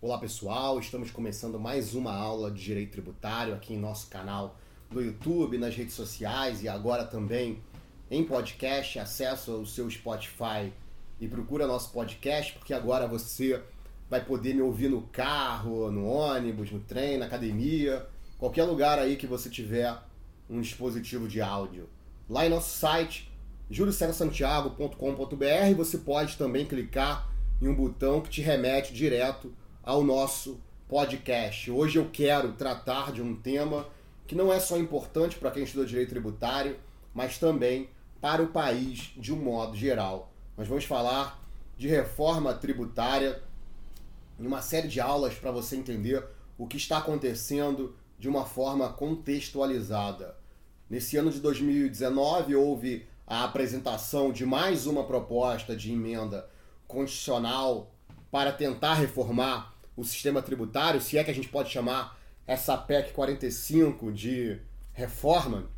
Olá pessoal, estamos começando mais uma aula de Direito Tributário aqui em nosso canal do YouTube, nas redes sociais e agora também em podcast. Acesse o seu Spotify e procura nosso podcast, porque agora você vai poder me ouvir no carro, no ônibus, no trem, na academia, qualquer lugar aí que você tiver um dispositivo de áudio. Lá em nosso site, juliocesasantiago.com.br, você pode também clicar em um botão que te remete direto ao nosso podcast. Hoje eu quero tratar de um tema que não é só importante para quem estuda direito tributário, mas também para o país de um modo geral. Nós vamos falar de reforma tributária em uma série de aulas para você entender o que está acontecendo de uma forma contextualizada. Nesse ano de 2019 houve a apresentação de mais uma proposta de emenda constitucional para tentar reformar o sistema tributário, se é que a gente pode chamar essa PEC 45 de reforma,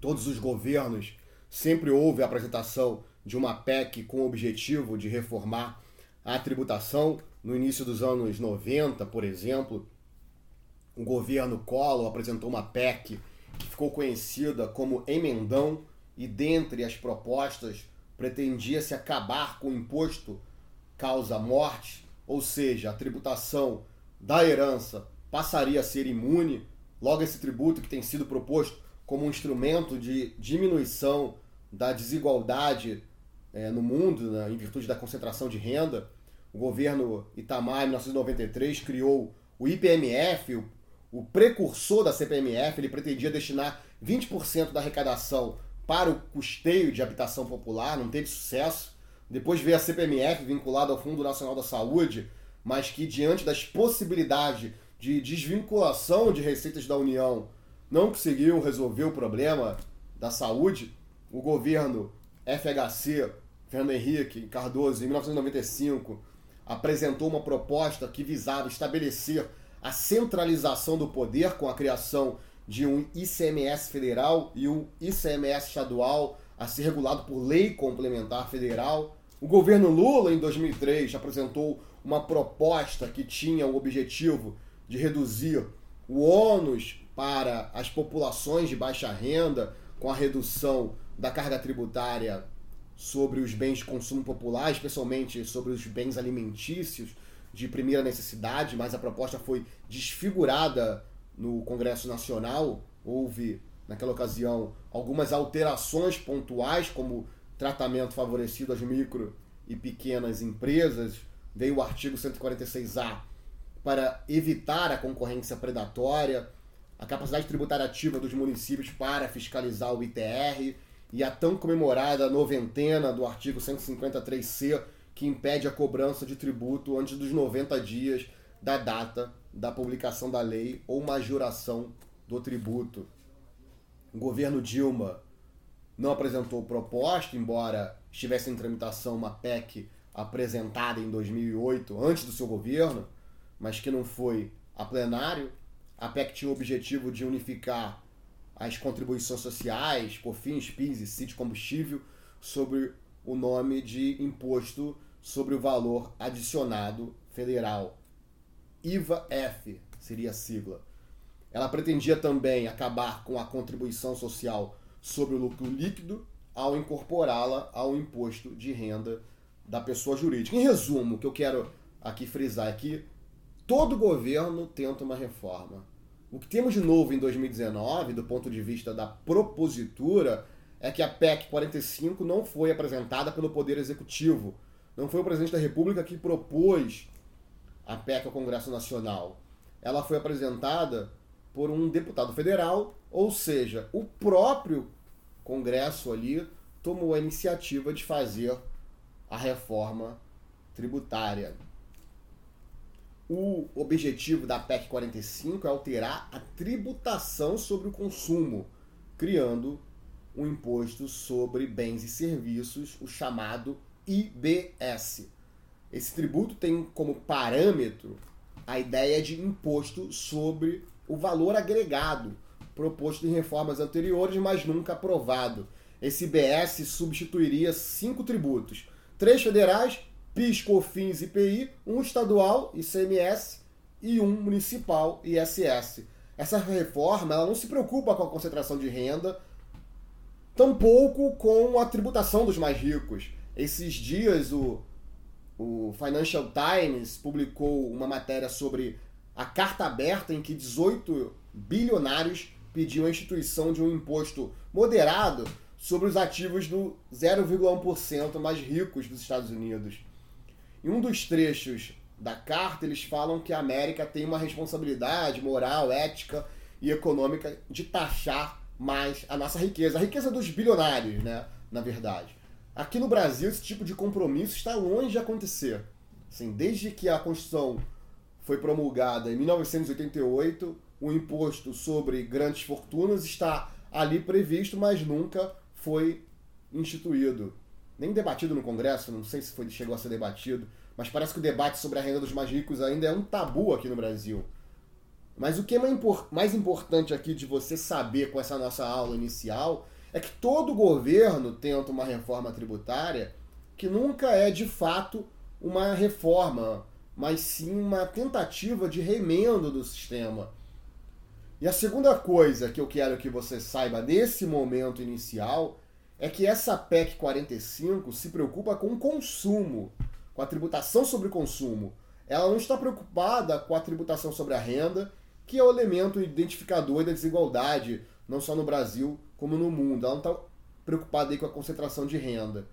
todos os governos sempre houve a apresentação de uma PEC com o objetivo de reformar a tributação. No início dos anos 90, por exemplo, o governo Collor apresentou uma PEC que ficou conhecida como Emendão e dentre as propostas pretendia-se acabar com o imposto causa morte ou seja, a tributação da herança passaria a ser imune, logo esse tributo que tem sido proposto como um instrumento de diminuição da desigualdade é, no mundo, né, em virtude da concentração de renda, o governo Itamar, em 1993, criou o IPMF, o, o precursor da CPMF, ele pretendia destinar 20% da arrecadação para o custeio de habitação popular, não teve sucesso. Depois veio a CPMF vinculada ao Fundo Nacional da Saúde, mas que diante das possibilidades de desvinculação de receitas da União não conseguiu resolver o problema da saúde, o governo FHC, Fernando Henrique Cardoso, em 1995, apresentou uma proposta que visava estabelecer a centralização do poder com a criação de um ICMS federal e um ICMS estadual a ser regulado por lei complementar federal. O governo Lula, em 2003, apresentou uma proposta que tinha o objetivo de reduzir o ônus para as populações de baixa renda com a redução da carga tributária sobre os bens de consumo popular, especialmente sobre os bens alimentícios de primeira necessidade, mas a proposta foi desfigurada no Congresso Nacional. Houve, naquela ocasião, algumas alterações pontuais, como tratamento favorecido às micro e pequenas empresas, veio o artigo 146A para evitar a concorrência predatória, a capacidade tributária ativa dos municípios para fiscalizar o ITR e a tão comemorada noventena do artigo 153C, que impede a cobrança de tributo antes dos 90 dias da data da publicação da lei ou majoração do tributo. O governo Dilma não apresentou proposta, embora estivesse em tramitação uma PEC apresentada em 2008, antes do seu governo, mas que não foi a plenário. A PEC tinha o objetivo de unificar as contribuições sociais, COFINS, PIS e CIT combustível, sobre o nome de Imposto sobre o Valor Adicionado Federal. IVA-F seria a sigla. Ela pretendia também acabar com a contribuição social sobre o lucro líquido ao incorporá-la ao imposto de renda da pessoa jurídica. Em resumo, o que eu quero aqui frisar é que todo governo tenta uma reforma. O que temos de novo em 2019, do ponto de vista da propositura, é que a PEC 45 não foi apresentada pelo Poder Executivo. Não foi o presidente da República que propôs a PEC ao Congresso Nacional. Ela foi apresentada por um deputado federal, ou seja, o próprio Congresso ali tomou a iniciativa de fazer a reforma tributária. O objetivo da PEC 45 é alterar a tributação sobre o consumo, criando um imposto sobre bens e serviços, o chamado IBS. Esse tributo tem como parâmetro a ideia de imposto sobre o valor agregado, proposto em reformas anteriores, mas nunca aprovado. Esse IBS substituiria cinco tributos: três federais, PIS, COFINS, IPI, um estadual, ICMS, e um municipal, ISS. Essa reforma ela não se preocupa com a concentração de renda, tampouco com a tributação dos mais ricos. Esses dias o, o Financial Times publicou uma matéria sobre a carta aberta em que 18 bilionários pediam a instituição de um imposto moderado sobre os ativos do 0,1% mais ricos dos Estados Unidos. Em um dos trechos da carta, eles falam que a América tem uma responsabilidade moral, ética e econômica de taxar mais a nossa riqueza, a riqueza dos bilionários, né, na verdade. Aqui no Brasil, esse tipo de compromisso está longe de acontecer. Assim, desde que a Constituição foi promulgada em 1988, o imposto sobre grandes fortunas está ali previsto, mas nunca foi instituído. Nem debatido no Congresso, não sei se foi, chegou a ser debatido, mas parece que o debate sobre a renda dos mais ricos ainda é um tabu aqui no Brasil. Mas o que é mais importante aqui de você saber com essa nossa aula inicial é que todo governo tenta uma reforma tributária que nunca é de fato uma reforma, mas sim uma tentativa de remendo do sistema. E a segunda coisa que eu quero que você saiba nesse momento inicial é que essa PEC 45 se preocupa com o consumo, com a tributação sobre consumo. Ela não está preocupada com a tributação sobre a renda, que é o elemento identificador da desigualdade, não só no Brasil, como no mundo. Ela não está preocupada com a concentração de renda.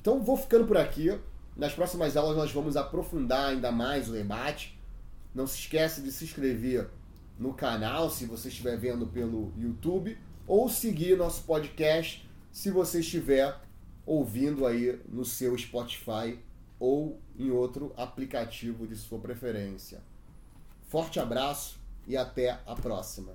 Então vou ficando por aqui. Nas próximas aulas nós vamos aprofundar ainda mais o debate. Não se esquece de se inscrever no canal, se você estiver vendo pelo YouTube, ou seguir nosso podcast se você estiver ouvindo aí no seu Spotify ou em outro aplicativo de sua preferência. Forte abraço e até a próxima.